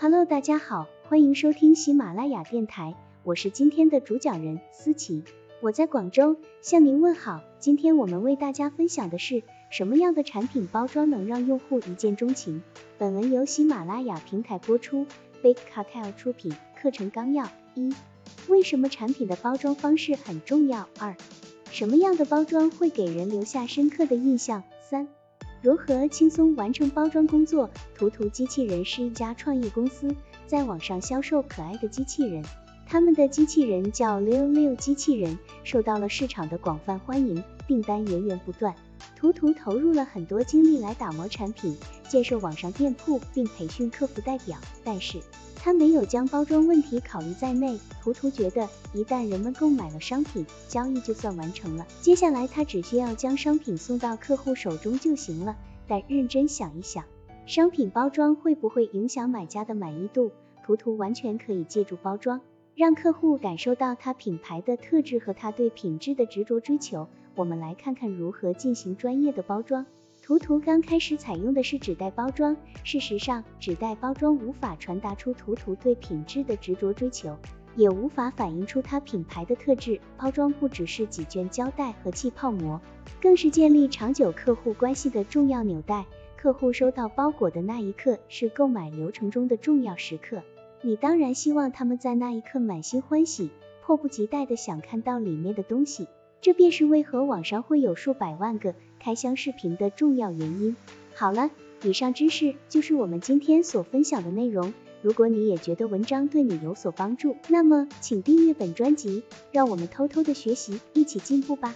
Hello，大家好，欢迎收听喜马拉雅电台，我是今天的主讲人思琪，我在广州向您问好。今天我们为大家分享的是什么样的产品包装能让用户一见钟情？本文由喜马拉雅平台播出，Big Cartel 出品。课程纲要：一、为什么产品的包装方式很重要？二、什么样的包装会给人留下深刻的印象？三、如何轻松完成包装工作？图图机器人是一家创意公司，在网上销售可爱的机器人。他们的机器人叫 lilil 机器人，受到了市场的广泛欢迎，订单源源不断。图图投入了很多精力来打磨产品，建设网上店铺，并培训客服代表，但是他没有将包装问题考虑在内。图图觉得，一旦人们购买了商品，交易就算完成了，接下来他只需要将商品送到客户手中就行了。但认真想一想，商品包装会不会影响买家的满意度？图图完全可以借助包装。让客户感受到他品牌的特质和他对品质的执着追求。我们来看看如何进行专业的包装。图图刚开始采用的是纸袋包装，事实上，纸袋包装无法传达出图图对品质的执着追求，也无法反映出它品牌的特质。包装不只是几卷胶带和气泡膜，更是建立长久客户关系的重要纽带。客户收到包裹的那一刻，是购买流程中的重要时刻。你当然希望他们在那一刻满心欢喜，迫不及待的想看到里面的东西，这便是为何网上会有数百万个开箱视频的重要原因。好了，以上知识就是我们今天所分享的内容。如果你也觉得文章对你有所帮助，那么请订阅本专辑，让我们偷偷的学习，一起进步吧。